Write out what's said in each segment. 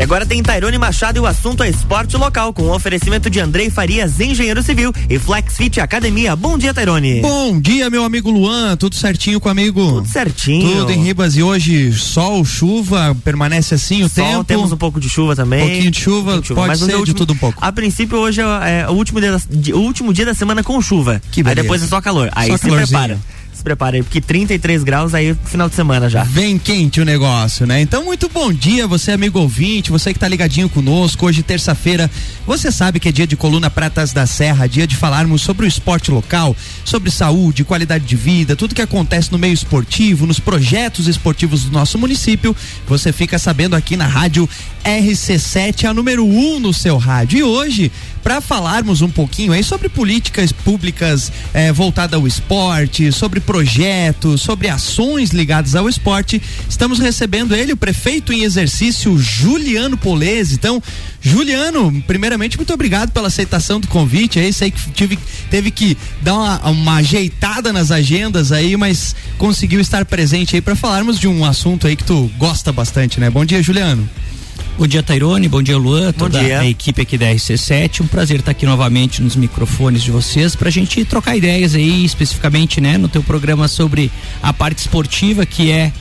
E agora tem Tairone Machado e o assunto é esporte local, com o oferecimento de Andrei Farias, engenheiro civil, e Flexfit Academia. Bom dia, Tairone. Bom dia, meu amigo Luan. Tudo certinho com amigo? Tudo certinho. Tudo em Ribas e hoje sol, chuva, permanece assim o sol, tempo? temos um pouco de chuva também. Um pouquinho de chuva, de chuva. pode ser último, de tudo um pouco. A princípio hoje é, é o, último dia da, o último dia da semana com chuva. Que beleza. Aí depois é só calor. Aí só se prepara se aí, porque 33 graus aí final de semana já. Vem quente o negócio, né? Então, muito bom dia, você amigo ouvinte, você que tá ligadinho conosco, hoje terça-feira, você sabe que é dia de Coluna Pratas da Serra, dia de falarmos sobre o esporte local, sobre saúde, qualidade de vida, tudo que acontece no meio esportivo, nos projetos esportivos do nosso município, você fica sabendo aqui na rádio RC7, a número 1 um no seu rádio. E hoje, para falarmos um pouquinho aí sobre políticas públicas eh, voltadas ao esporte, sobre projetos, sobre ações ligadas ao esporte, estamos recebendo ele, o prefeito em exercício, Juliano Polese. Então, Juliano, primeiramente, muito obrigado pela aceitação do convite aí. Sei que tive, teve que dar uma, uma ajeitada nas agendas aí, mas conseguiu estar presente aí para falarmos de um assunto aí que tu gosta bastante, né? Bom dia, Juliano. Bom dia, Tairone. Bom dia, Luan. Toda Bom dia. a equipe aqui da RC7. Um prazer estar aqui novamente nos microfones de vocês para a gente trocar ideias aí, especificamente, né, no teu programa sobre a parte esportiva, que é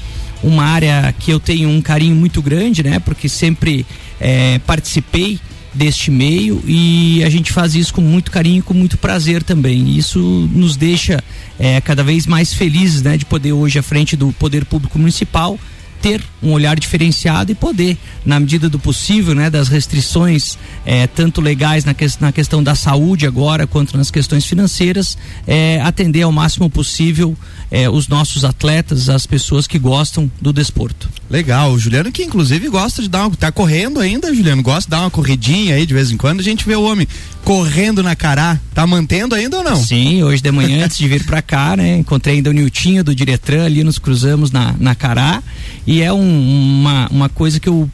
uma área que eu tenho um carinho muito grande, né, porque sempre é, participei deste meio e a gente faz isso com muito carinho e com muito prazer também. Isso nos deixa é, cada vez mais felizes, né, de poder hoje à frente do poder público municipal ter um olhar diferenciado e poder, na medida do possível, né, das restrições, eh, tanto legais na, que, na questão da saúde agora, quanto nas questões financeiras, eh, atender ao máximo possível eh, os nossos atletas, as pessoas que gostam do desporto. Legal, o Juliano que inclusive gosta de dar uma, tá correndo ainda, Juliano, gosta de dar uma corridinha aí de vez em quando, a gente vê o homem correndo na Cará, tá mantendo ainda ou não? Sim, hoje de manhã antes de vir para cá, né, encontrei ainda o Niltinho do Diretran ali, nos cruzamos na, na Cará e é um, uma, uma coisa que eu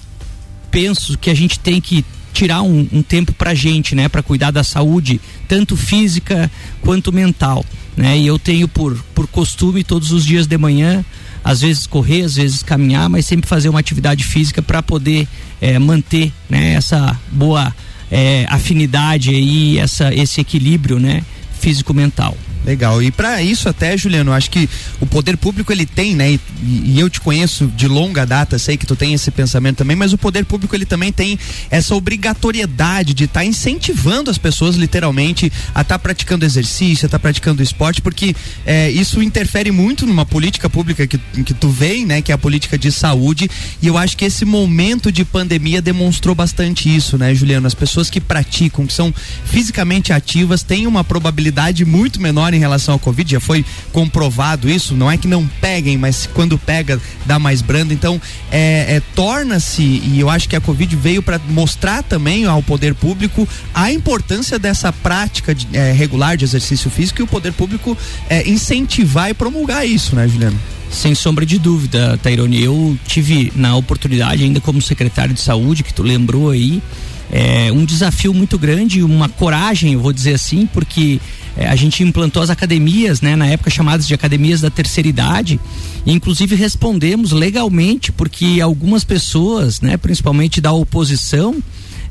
penso que a gente tem que tirar um, um tempo pra gente, né, para cuidar da saúde, tanto física quanto mental, né? E eu tenho por, por costume todos os dias de manhã às vezes correr, às vezes caminhar, mas sempre fazer uma atividade física para poder é, manter né, essa boa é, afinidade aí, essa, esse equilíbrio né, físico-mental. Legal. E para isso até, Juliano, acho que o poder público ele tem, né? E, e, eu te conheço de longa data, sei que tu tem esse pensamento também, mas o poder público ele também tem essa obrigatoriedade de estar tá incentivando as pessoas literalmente a estar tá praticando exercício, a estar tá praticando esporte, porque é, isso interfere muito numa política pública que, que tu vem, né? Que é a política de saúde. E eu acho que esse momento de pandemia demonstrou bastante isso, né, Juliano? As pessoas que praticam, que são fisicamente ativas, têm uma probabilidade muito menor em relação ao Covid, já foi comprovado isso, não é que não peguem, mas quando pega dá mais branda, então é, é torna-se, e eu acho que a Covid veio para mostrar também ao poder público a importância dessa prática de, é, regular de exercício físico e o poder público é, incentivar e promulgar isso, né, Juliano? Sem sombra de dúvida, Tairone. Eu tive na oportunidade, ainda como secretário de saúde, que tu lembrou aí, é, um desafio muito grande, uma coragem, eu vou dizer assim, porque é, a gente implantou as academias, né, na época chamadas de academias da terceira idade, e inclusive respondemos legalmente, porque algumas pessoas, né, principalmente da oposição,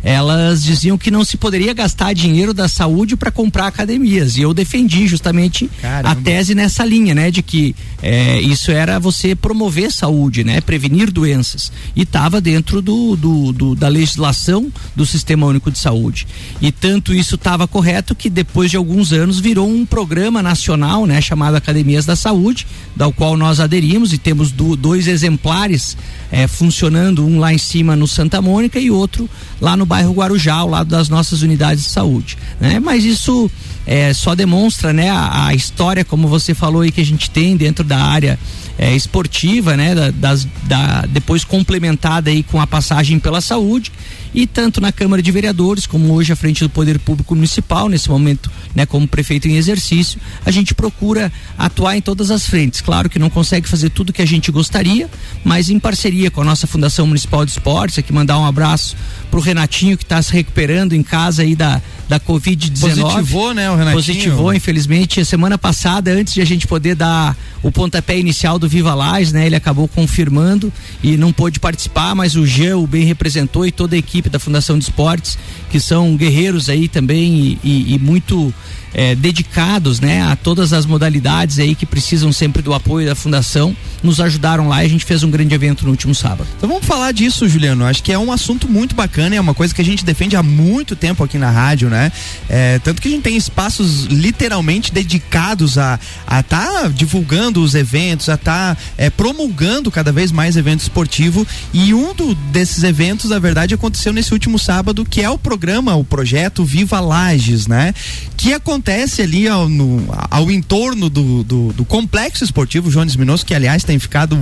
elas diziam que não se poderia gastar dinheiro da saúde para comprar academias. E eu defendi justamente Caramba. a tese nessa linha, né? De que é, isso era você promover saúde, né? Prevenir doenças. E estava dentro do, do, do, da legislação do Sistema Único de Saúde. E tanto isso estava correto que depois de alguns anos virou um programa nacional, né? Chamado Academias da Saúde, da qual nós aderimos e temos do, dois exemplares é, funcionando, um lá em cima no Santa Mônica e outro lá no bairro Guarujá, ao lado das nossas unidades de saúde. Né? Mas isso é, só demonstra né, a, a, história, como você falou aí, que a gente tem dentro da área é, esportiva, né, da, das, da, depois complementada aí com a passagem pela saúde E tanto na Câmara de Vereadores, como hoje à frente do Poder Público Municipal, nesse momento, né, como prefeito em exercício, a gente procura atuar em todas as frentes. Claro que não consegue fazer tudo que a gente gostaria, mas em parceria com a nossa Fundação Municipal de Esportes, aqui mandar um abraço pro Renatinho que está se recuperando em casa aí da, da Covid-19. Positivou, né, o Renatinho? Positivou, infelizmente. A semana passada, antes de a gente poder dar o pontapé inicial do Viva Lages, né? Ele acabou confirmando e não pôde participar, mas o Jean o bem representou e toda a equipe da Fundação de Esportes, que são guerreiros aí também e, e, e muito é, dedicados né, a todas as modalidades aí que precisam sempre do apoio da fundação, nos ajudaram lá e a gente fez um grande evento no último sábado. Então vamos falar disso, Juliano. Acho que é um assunto muito bacana, é uma coisa que a gente defende há muito tempo aqui na rádio, né? É, tanto que a gente tem espaços literalmente dedicados a estar tá divulgando os eventos, a estar tá, é, promulgando cada vez mais evento esportivo. E um do, desses eventos, na verdade, aconteceu nesse último sábado, que é o programa, o projeto Viva Lages, né? Que acontece ali ao, no, ao entorno do, do, do, complexo esportivo Jones Minoso, que aliás tem ficado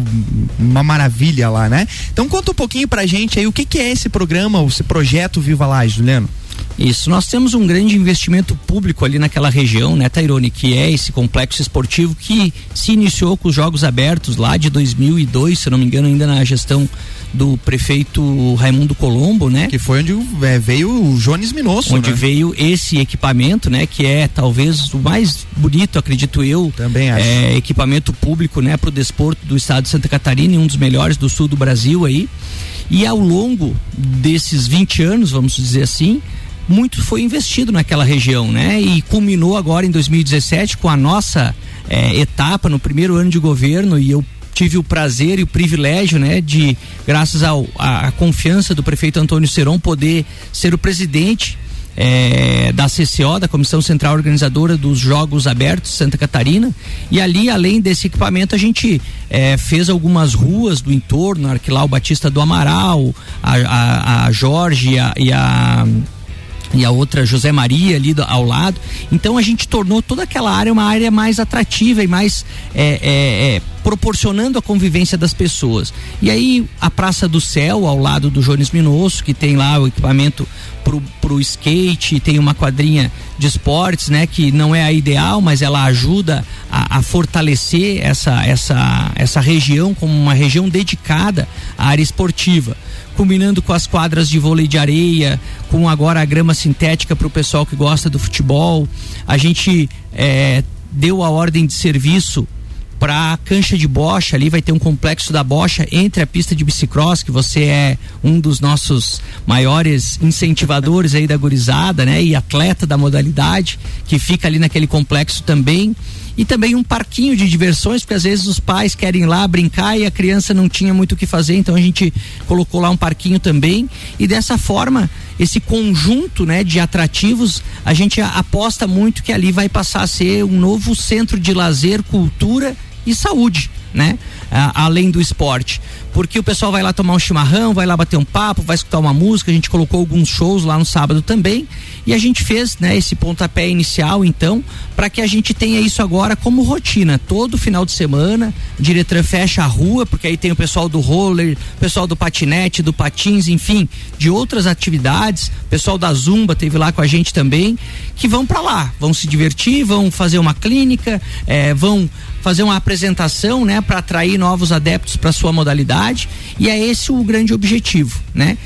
uma maravilha lá, né? Então conta um pouquinho pra gente aí o que, que é esse programa, esse projeto Viva lá, Juliano. Isso, nós temos um grande investimento público ali naquela região, né, Tairone, que é esse complexo esportivo que se iniciou com os Jogos Abertos lá de 2002, se não me engano, ainda na gestão do prefeito Raimundo Colombo, né? Que foi onde é, veio o Jones Minosso, Onde né? veio esse equipamento, né? Que é talvez o mais bonito, acredito eu. Também acho. É, equipamento público, né? Para o desporto do estado de Santa Catarina e um dos melhores do sul do Brasil aí. E ao longo desses 20 anos, vamos dizer assim, muito foi investido naquela região, né? E culminou agora em 2017 com a nossa é, etapa no primeiro ano de governo e eu tive o prazer e o privilégio, né, de graças a confiança do prefeito Antônio Seron poder ser o presidente é, da CCO, da Comissão Central Organizadora dos Jogos Abertos Santa Catarina. E ali, além desse equipamento, a gente é, fez algumas ruas do entorno, Arquilau Batista do Amaral, a, a, a Jorge a, e a e a outra José Maria ali do, ao lado. Então a gente tornou toda aquela área uma área mais atrativa e mais é, é, é, proporcionando a convivência das pessoas. E aí a Praça do Céu, ao lado do Jones Minosso, que tem lá o equipamento pro, pro skate, tem uma quadrinha de esportes, né, que não é a ideal, mas ela ajuda a, a fortalecer essa, essa, essa região como uma região dedicada à área esportiva combinando com as quadras de vôlei de areia, com agora a grama sintética para o pessoal que gosta do futebol. A gente é, deu a ordem de serviço para a cancha de bocha, ali vai ter um complexo da bocha entre a pista de bicicross, que você é um dos nossos maiores incentivadores aí da gurizada, né? E atleta da modalidade, que fica ali naquele complexo também e também um parquinho de diversões, porque às vezes os pais querem ir lá brincar e a criança não tinha muito o que fazer, então a gente colocou lá um parquinho também. E dessa forma esse conjunto, né, de atrativos, a gente aposta muito que ali vai passar a ser um novo centro de lazer, cultura e saúde, né? além do esporte. Porque o pessoal vai lá tomar um chimarrão, vai lá bater um papo, vai escutar uma música, a gente colocou alguns shows lá no sábado também. E a gente fez, né, esse pontapé inicial, então, para que a gente tenha isso agora como rotina. Todo final de semana, o diretor fecha a rua, porque aí tem o pessoal do roller, pessoal do patinete, do patins, enfim, de outras atividades. Pessoal da Zumba teve lá com a gente também, que vão para lá, vão se divertir, vão fazer uma clínica, é, vão fazer uma apresentação, né, para atrair novos adeptos para sua modalidade, e é esse o grande objetivo, né?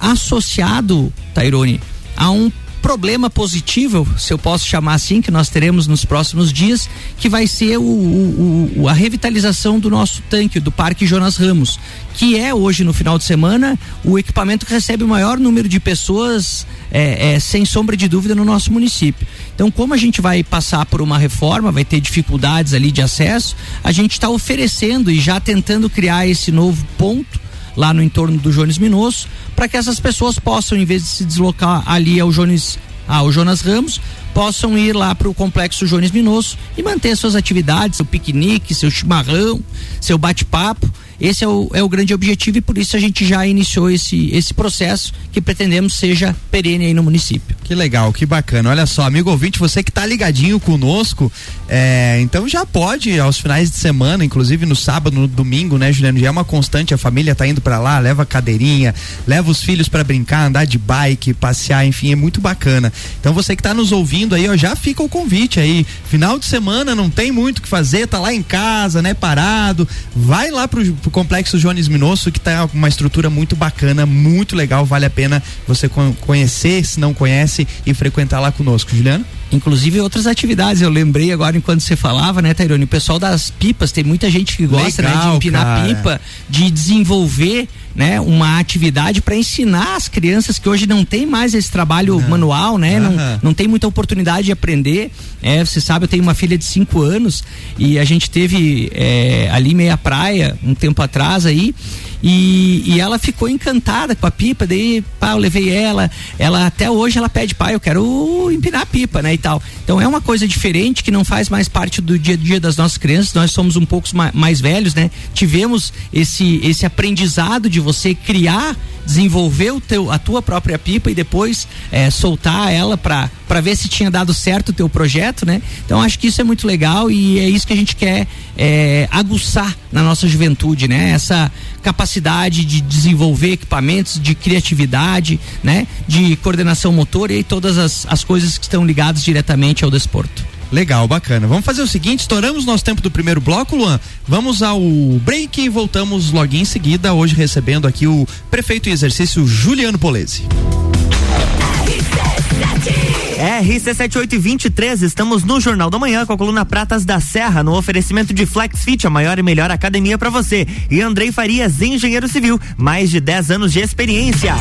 Associado, Tairone, a um problema positivo, se eu posso chamar assim, que nós teremos nos próximos dias, que vai ser o, o, o, a revitalização do nosso tanque, do Parque Jonas Ramos, que é hoje no final de semana o equipamento que recebe o maior número de pessoas, é, é, sem sombra de dúvida, no nosso município. Então, como a gente vai passar por uma reforma, vai ter dificuldades ali de acesso, a gente está oferecendo e já tentando criar esse novo ponto lá no entorno do Jones Minosso, para que essas pessoas possam, em vez de se deslocar ali ao Jones, ao Jonas Ramos, possam ir lá para o complexo Jones Minosso e manter suas atividades, seu piquenique, seu chimarrão, seu bate-papo. Esse é o, é o grande objetivo e por isso a gente já iniciou esse, esse processo que pretendemos seja perene aí no município. Que legal, que bacana. Olha só, amigo ouvinte, você que tá ligadinho conosco, é, então já pode aos finais de semana, inclusive no sábado, no domingo, né, Juliano? Já é uma constante, a família tá indo para lá, leva cadeirinha, leva os filhos para brincar, andar de bike, passear, enfim, é muito bacana. Então você que tá nos ouvindo aí, ó, já fica o convite aí. Final de semana não tem muito o que fazer, tá lá em casa, né, parado. Vai lá pro, pro Complexo Jones Minosso, que tá uma estrutura muito bacana, muito legal, vale a pena você conhecer, se não conhece e frequentar lá conosco, Juliano? Inclusive outras atividades, eu lembrei agora enquanto você falava, né, Tairone? O pessoal das pipas, tem muita gente que gosta Legal, né, de empinar cara. pipa, de desenvolver né, uma atividade para ensinar as crianças que hoje não tem mais esse trabalho não. manual, né? Não, não tem muita oportunidade de aprender. É, você sabe, eu tenho uma filha de 5 anos e a gente teve é, ali meia praia um tempo atrás aí e, e ela ficou encantada com a pipa, daí, pá, eu levei ela, ela até hoje ela pede, pai, eu quero empinar a pipa, né, e tal. Então é uma coisa diferente que não faz mais parte do dia a dia das nossas crianças, nós somos um pouco mais, velhos, né, tivemos esse, esse aprendizado de você criar desenvolver o teu, a tua própria pipa e depois é, soltar ela para ver se tinha dado certo o teu projeto, né? Então acho que isso é muito legal e é isso que a gente quer é, aguçar na nossa juventude, né? Essa capacidade de desenvolver equipamentos, de criatividade, né? De coordenação motor e todas as, as coisas que estão ligadas diretamente ao desporto. Legal, bacana. Vamos fazer o seguinte, estouramos nosso tempo do primeiro bloco, Luan. Vamos ao break e voltamos logo em seguida, hoje recebendo aqui o prefeito em exercício Juliano Polese. RC7823, estamos no Jornal da Manhã com a coluna Pratas da Serra, no oferecimento de FlexFit, a maior e melhor academia para você. E Andrei Farias, engenheiro civil, mais de 10 anos de experiência.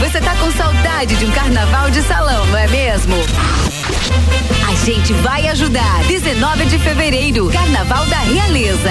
Você tá com saudade de um carnaval de salão, gente vai ajudar. 19 de fevereiro, Carnaval da Realeza.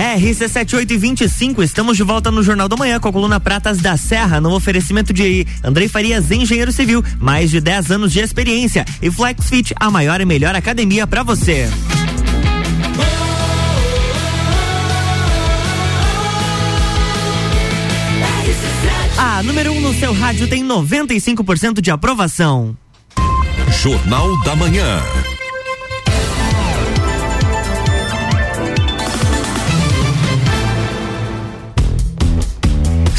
RC7825, estamos de volta no Jornal da Manhã com a coluna Pratas da Serra, no oferecimento de Andrei Farias, engenheiro civil, mais de 10 anos de experiência e FlexFit, a maior e melhor academia para você. A número 1 um no seu rádio tem 95% de aprovação. Jornal da Manhã.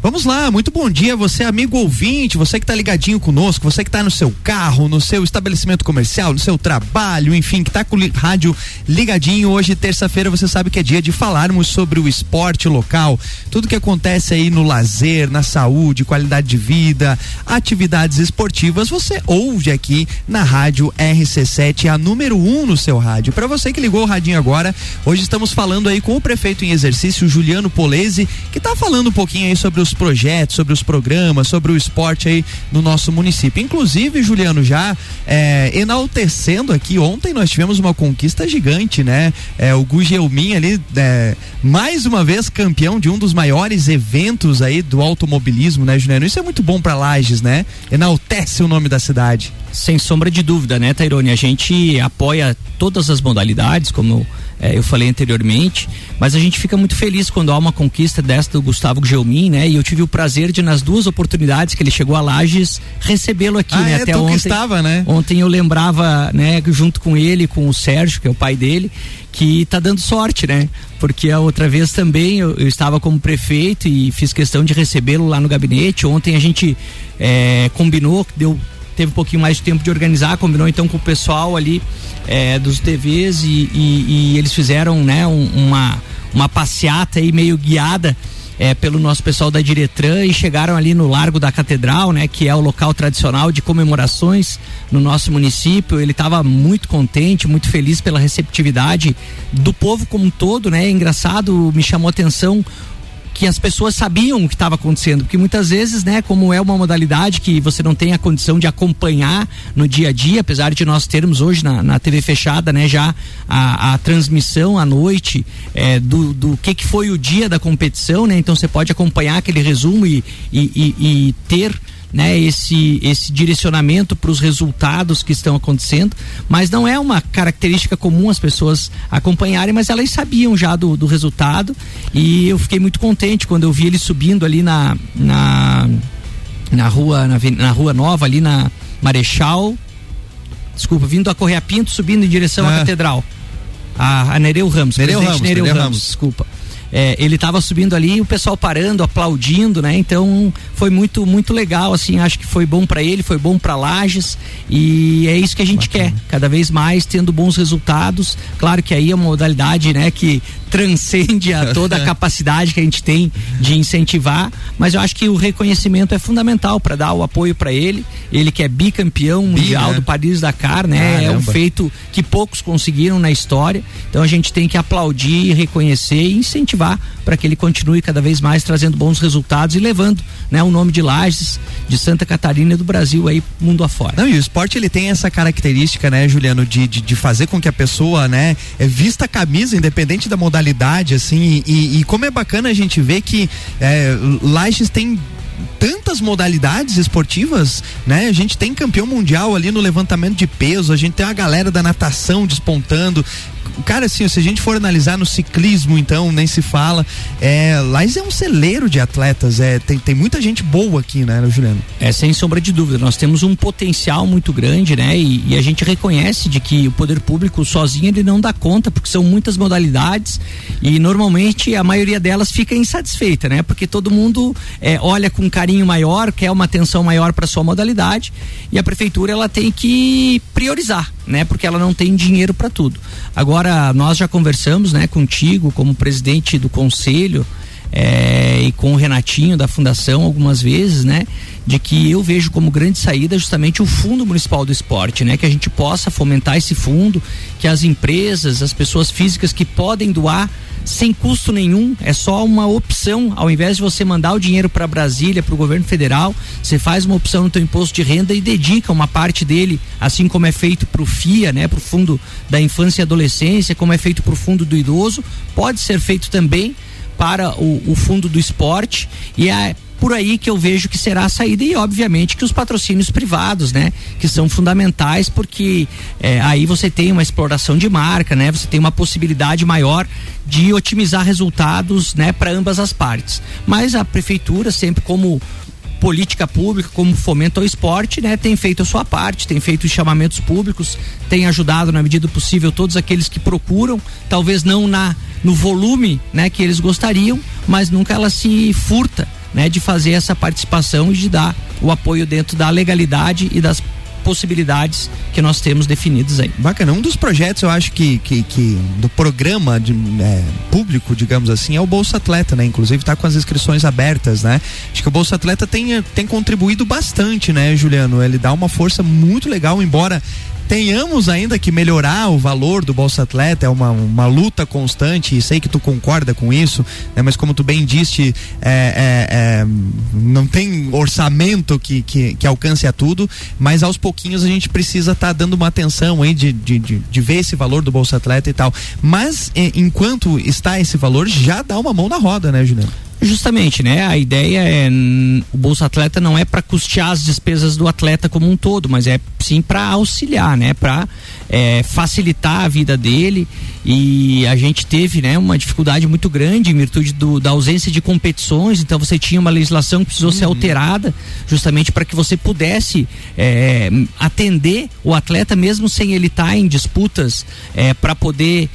Vamos lá, muito bom dia, você amigo ouvinte, você que está ligadinho conosco, você que está no seu carro, no seu estabelecimento comercial, no seu trabalho, enfim, que está com o rádio ligadinho. Hoje, terça-feira, você sabe que é dia de falarmos sobre o esporte local, tudo que acontece aí no lazer, na saúde, qualidade de vida, atividades esportivas, você ouve aqui na rádio RC7, a número 1 um no seu rádio. Para você que ligou o radinho agora, hoje estamos falando aí com o prefeito em exercício, Juliano Polese, que está falando um pouquinho aí sobre os os projetos, sobre os programas, sobre o esporte aí no nosso município. Inclusive, Juliano, já é, enaltecendo aqui, ontem nós tivemos uma conquista gigante, né? É, o Gugelmin ali, é, mais uma vez campeão de um dos maiores eventos aí do automobilismo, né, Juliano? Isso é muito bom para Lages, né? Enaltece enaltece o nome da cidade. Sem sombra de dúvida, né, Tairone? A gente apoia todas as modalidades, como é, eu falei anteriormente, mas a gente fica muito feliz quando há uma conquista desta do Gustavo Gelmin, né? E eu tive o prazer de, nas duas oportunidades que ele chegou a Lages, recebê-lo aqui, ah, né? É, Até ontem. estava, né? Ontem eu lembrava, né, junto com ele, com o Sérgio, que é o pai dele, que tá dando sorte, né? Porque a outra vez também eu, eu estava como prefeito e fiz questão de recebê-lo lá no gabinete. Ontem a gente é, combinou, deu teve um pouquinho mais de tempo de organizar, combinou então com o pessoal ali é, dos TVs e, e, e, eles fizeram né, um, uma, uma passeata aí meio guiada é, pelo nosso pessoal da Diretran e chegaram ali no Largo da Catedral, né, que é o local tradicional de comemorações no nosso município. Ele estava muito contente, muito feliz pela receptividade do povo como um todo, né? É engraçado, me chamou a atenção que as pessoas sabiam o que estava acontecendo, porque muitas vezes, né, como é uma modalidade que você não tem a condição de acompanhar no dia a dia, apesar de nós termos hoje na, na TV fechada, né, já a, a transmissão à noite é, do, do que, que foi o dia da competição, né, então você pode acompanhar aquele resumo e, e, e, e ter né, esse, esse direcionamento para os resultados que estão acontecendo, mas não é uma característica comum as pessoas acompanharem, mas elas sabiam já do, do resultado. E eu fiquei muito contente quando eu vi ele subindo ali na, na, na rua na, na rua nova ali na Marechal. Desculpa, vindo a Correia Pinto subindo em direção à ah. Catedral. A, a Nereu Ramos, Nereu Ramos, Nereu, Nereu Ramos, Ramos, desculpa é, ele estava subindo ali o pessoal parando, aplaudindo, né? Então foi muito muito legal, assim, acho que foi bom para ele, foi bom para Lages e é isso que a gente Bacana. quer, cada vez mais tendo bons resultados. Claro que aí é uma modalidade, né, que transcende a toda a capacidade que a gente tem de incentivar, mas eu acho que o reconhecimento é fundamental para dar o apoio para ele. Ele que é bicampeão Bi, mundial né? do Paris Dakar, né? Caramba. É um feito que poucos conseguiram na história. Então a gente tem que aplaudir, reconhecer e incentivar para que ele continue cada vez mais trazendo bons resultados e levando, né, o nome de Lages, de Santa Catarina e do Brasil aí mundo afora. Não, e o esporte ele tem essa característica, né, Juliano, de, de, de fazer com que a pessoa, né, é, vista a camisa independente da modalidade modalidade, assim, e, e como é bacana a gente ver que é, Lages tem tantas modalidades esportivas, né? A gente tem campeão mundial ali no levantamento de peso, a gente tem a galera da natação despontando cara, assim, se a gente for analisar no ciclismo, então, nem se fala. É, Lais é um celeiro de atletas, é, tem, tem muita gente boa aqui, né, Juliano? É, sem sombra de dúvida. Nós temos um potencial muito grande, né? E, e, a gente reconhece de que o poder público sozinho ele não dá conta, porque são muitas modalidades e normalmente a maioria delas fica insatisfeita, né? Porque todo mundo é, olha com carinho maior, quer uma atenção maior para sua modalidade e a prefeitura ela tem que priorizar, né? Porque ela não tem dinheiro para tudo. Agora nós já conversamos, né, contigo como presidente do conselho é, e com o Renatinho da fundação algumas vezes, né, de que eu vejo como grande saída justamente o Fundo Municipal do Esporte, né, que a gente possa fomentar esse fundo, que as empresas, as pessoas físicas que podem doar sem custo nenhum, é só uma opção. Ao invés de você mandar o dinheiro para Brasília, para o governo federal, você faz uma opção no teu imposto de renda e dedica uma parte dele, assim como é feito para o FIA, né, para o Fundo da Infância e Adolescência, como é feito para o Fundo do Idoso, pode ser feito também para o, o Fundo do Esporte e é por aí que eu vejo que será a saída e obviamente que os patrocínios privados, né, que são fundamentais porque é, aí você tem uma exploração de marca, né, você tem uma possibilidade maior de otimizar resultados, né, para ambas as partes. Mas a prefeitura sempre como política pública, como fomento ao esporte, né, tem feito a sua parte, tem feito os chamamentos públicos, tem ajudado na medida possível todos aqueles que procuram, talvez não na no volume, né, que eles gostariam, mas nunca ela se furta né, de fazer essa participação e de dar o apoio dentro da legalidade e das possibilidades que nós temos definidos aí. Bacana. Um dos projetos, eu acho que, que, que do programa de, é, público, digamos assim, é o Bolsa Atleta, né? Inclusive está com as inscrições abertas, né? Acho que o Bolsa Atleta tem, tem contribuído bastante, né, Juliano? Ele dá uma força muito legal, embora tenhamos ainda que melhorar o valor do Bolsa Atleta, é uma, uma luta constante e sei que tu concorda com isso, né? mas como tu bem disse, é, é, é, não tem orçamento que, que, que, alcance a tudo, mas aos pouquinhos a gente precisa estar tá dando uma atenção aí de, de, de, de, ver esse valor do Bolsa Atleta e tal. Mas enquanto está esse valor, já dá uma mão na roda, né, Juliano? Justamente, né? A ideia é o Bolsa Atleta não é para custear as despesas do atleta como um todo, mas é sim para auxiliar, né? Para é, facilitar a vida dele e a gente teve, né? Uma dificuldade muito grande em virtude do, da ausência de competições. Então você tinha uma legislação que precisou uhum. ser alterada justamente para que você pudesse é, atender o atleta mesmo sem ele estar tá em disputas é, para poder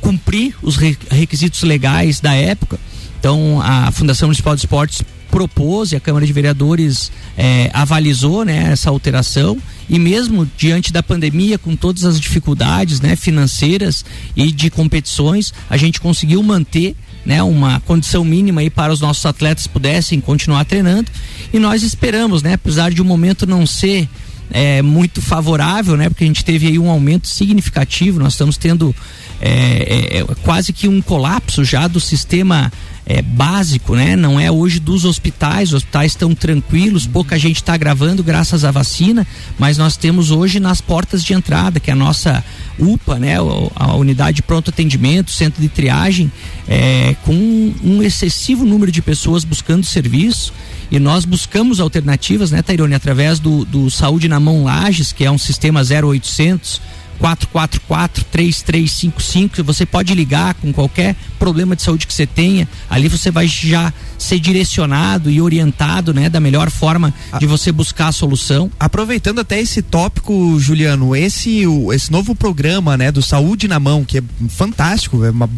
cumprir os requisitos legais da época. Então, a Fundação Municipal de Esportes propôs e a Câmara de Vereadores é, avalizou né, essa alteração. E mesmo diante da pandemia com todas as dificuldades né, financeiras e de competições a gente conseguiu manter né, uma condição mínima aí para os nossos atletas pudessem continuar treinando. E nós esperamos né apesar de o um momento não ser é, muito favorável né porque a gente teve aí um aumento significativo nós estamos tendo é, é, quase que um colapso já do sistema é, básico, né? Não é hoje dos hospitais, os hospitais estão tranquilos, pouca gente está gravando graças à vacina, mas nós temos hoje nas portas de entrada, que é a nossa UPA, né? A unidade de pronto atendimento, centro de triagem, é, com um excessivo número de pessoas buscando serviço e nós buscamos alternativas, né, Tairone, através do, do Saúde na Mão Lages, que é um sistema 0800 444 3355. Você pode ligar com qualquer problema de saúde que você tenha. Ali você vai já ser direcionado e orientado, né, da melhor forma de você buscar a solução. Aproveitando até esse tópico, Juliano, esse o, esse novo programa, né, do Saúde na Mão, que é fantástico, é uma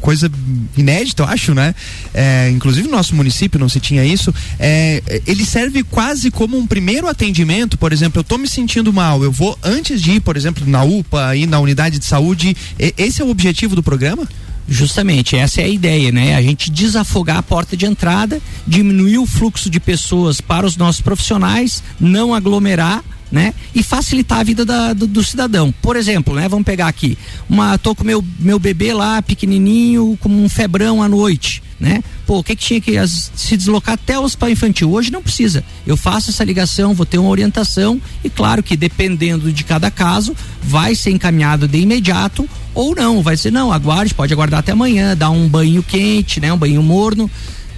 coisa inédita, eu acho, né? É, inclusive no nosso município não se tinha isso. É, ele serve quase como um primeiro atendimento, por exemplo, eu tô me sentindo mal, eu vou antes de ir, por exemplo, na UPA e na unidade de saúde, esse é o objetivo do programa? Justamente, essa é a ideia, né? A gente desafogar a porta de entrada, diminuir o fluxo de pessoas para os nossos profissionais, não aglomerar, né? E facilitar a vida da, do, do, cidadão. Por exemplo, né? Vamos pegar aqui, uma, tô com meu meu bebê lá pequenininho, com um febrão à noite né? Pô, o que, que tinha que as, se deslocar até o hospital infantil? Hoje não precisa. Eu faço essa ligação, vou ter uma orientação e claro que dependendo de cada caso, vai ser encaminhado de imediato ou não. Vai ser, não, aguarde, pode aguardar até amanhã, dar um banho quente, né? Um banho morno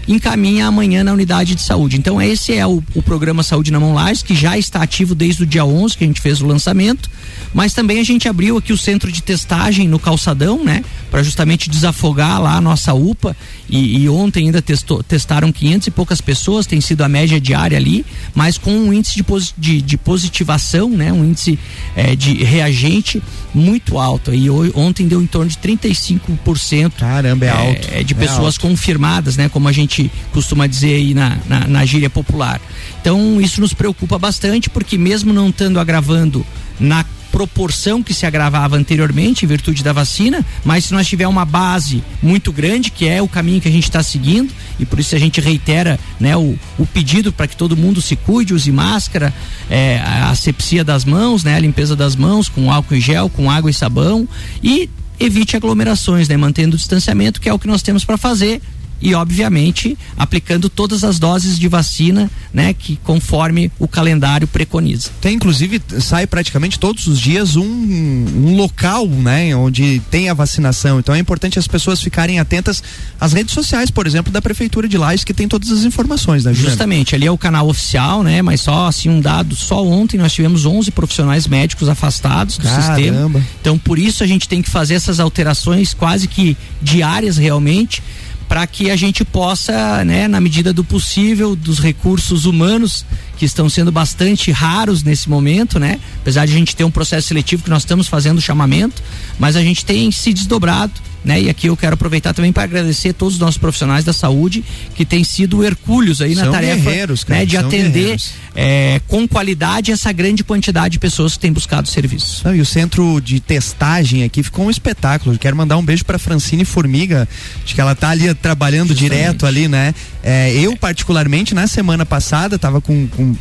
encaminha amanhã na unidade de saúde. Então esse é o, o programa Saúde na Mão Lages, que já está ativo desde o dia 11 que a gente fez o lançamento, mas também a gente abriu aqui o centro de testagem no calçadão, né, para justamente desafogar lá a nossa UPA e, e, ontem ainda testou, testaram 500 e poucas pessoas, tem sido a média diária ali, mas com um índice de, de, de positivação, né, um índice é, de reagente muito alto. E ontem deu em torno de 35%. Caramba, é, é alto. É, de pessoas alto. confirmadas, né, como a gente gente costuma dizer aí na, na, na gíria popular. Então isso nos preocupa bastante porque mesmo não estando agravando na proporção que se agravava anteriormente em virtude da vacina, mas se nós tiver uma base muito grande, que é o caminho que a gente está seguindo, e por isso a gente reitera né, o, o pedido para que todo mundo se cuide, use máscara, é, a asepsia das mãos, né, a limpeza das mãos com álcool em gel, com água e sabão, e evite aglomerações, né, mantendo o distanciamento, que é o que nós temos para fazer e obviamente aplicando todas as doses de vacina, né, que conforme o calendário preconiza. Tem inclusive sai praticamente todos os dias um, um local, né, onde tem a vacinação. Então é importante as pessoas ficarem atentas às redes sociais, por exemplo, da prefeitura de Lages que tem todas as informações, né, Justamente, ali é o canal oficial, né, mas só assim um dado, só ontem nós tivemos 11 profissionais médicos afastados do Caramba. sistema. Então por isso a gente tem que fazer essas alterações quase que diárias realmente para que a gente possa, né, na medida do possível, dos recursos humanos que estão sendo bastante raros nesse momento, né? Apesar de a gente ter um processo seletivo que nós estamos fazendo o chamamento, mas a gente tem se desdobrado né? E aqui eu quero aproveitar também para agradecer todos os nossos profissionais da saúde que têm sido hercúleos aí são na tarefa cara, né? de atender é, com qualidade essa grande quantidade de pessoas que têm buscado serviço. Não, e o centro de testagem aqui ficou um espetáculo. quero mandar um beijo para Francine Formiga, acho que ela tá ali trabalhando Justamente. direto ali, né? É, eu particularmente na semana passada tava com, com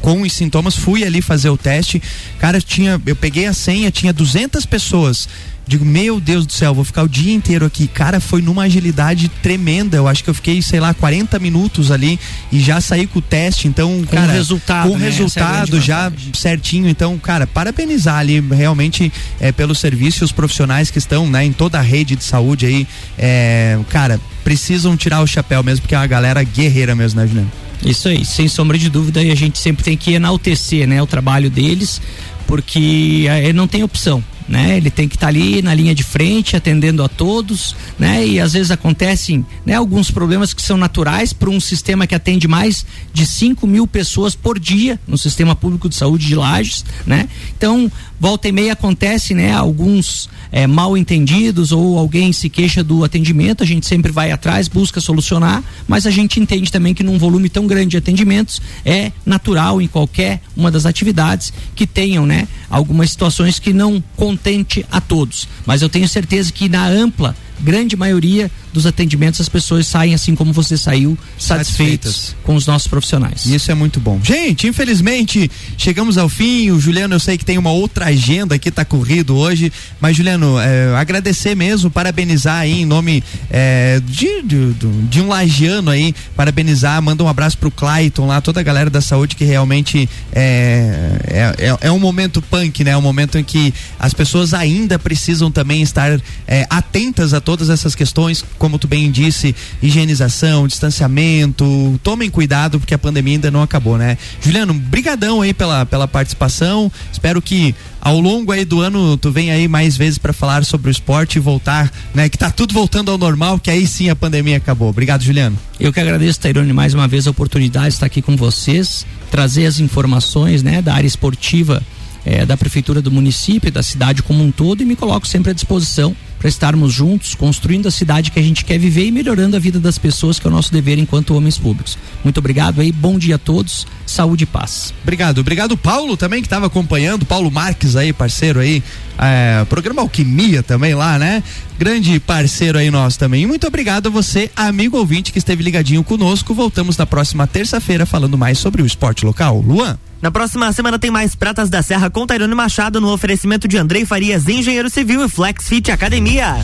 com os sintomas, fui ali fazer o teste. Cara, tinha eu peguei a senha, tinha 200 pessoas Digo, meu Deus do céu, vou ficar o dia inteiro aqui. Cara, foi numa agilidade tremenda. Eu acho que eu fiquei, sei lá, 40 minutos ali e já saí com o teste. Então, com cara, resultado, com né? resultado é já certinho. Então, cara, parabenizar ali realmente é, pelo serviço e os profissionais que estão, né, em toda a rede de saúde aí. É, cara, precisam tirar o chapéu mesmo, porque é uma galera guerreira mesmo, né, Juliano? Isso aí, sem sombra de dúvida, e a gente sempre tem que enaltecer, né, o trabalho deles, porque ele não tem opção né? Ele tem que estar tá ali na linha de frente, atendendo a todos, né? E às vezes acontecem, né? Alguns problemas que são naturais para um sistema que atende mais de 5 mil pessoas por dia no sistema público de saúde de Lages, né? Então, volta e meia acontece, né? Alguns é, mal entendidos ou alguém se queixa do atendimento, a gente sempre vai atrás, busca solucionar, mas a gente entende também que num volume tão grande de atendimentos é natural em qualquer uma das atividades que tenham, né? Algumas situações que não contente a todos. Mas eu tenho certeza que na ampla grande maioria dos atendimentos as pessoas saem assim como você saiu, satisfeitas com os nossos profissionais. Isso é muito bom. Gente, infelizmente chegamos ao fim. O Juliano, eu sei que tem uma outra agenda que está corrido hoje, mas Juliano, é, agradecer mesmo, parabenizar aí em nome é, de, de, de, um lagiano aí, parabenizar, manda um abraço pro Clayton lá, toda a galera da saúde que realmente é, é, é, é um momento punk, né? É um momento em que as pessoas ainda precisam também estar é, atentas a todas essas questões, como tu bem disse, higienização, distanciamento, tomem cuidado porque a pandemia ainda não acabou, né? Juliano, brigadão aí pela, pela participação, espero que ao longo aí do ano tu venha aí mais vezes para falar sobre o esporte e voltar, né? Que tá tudo voltando ao normal, que aí sim a pandemia acabou. Obrigado, Juliano. Eu que agradeço, Tairone, mais uma vez a oportunidade de estar aqui com vocês, trazer as informações, né, da área esportiva é, da prefeitura do município, da cidade como um todo e me coloco sempre à disposição para estarmos juntos, construindo a cidade que a gente quer viver e melhorando a vida das pessoas, que é o nosso dever enquanto homens públicos. Muito obrigado aí, bom dia a todos, saúde e paz. Obrigado, obrigado Paulo também que estava acompanhando, Paulo Marques aí, parceiro aí, é, programa Alquimia também lá, né? Grande parceiro aí nosso também. Muito obrigado a você, amigo ouvinte que esteve ligadinho conosco. Voltamos na próxima terça-feira falando mais sobre o esporte local. Luan. Na próxima semana tem mais Pratas da Serra com Tairone Machado no oferecimento de Andrei Farias, engenheiro civil e Flex Fit Academia.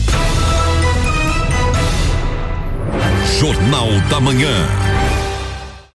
Jornal da Manhã.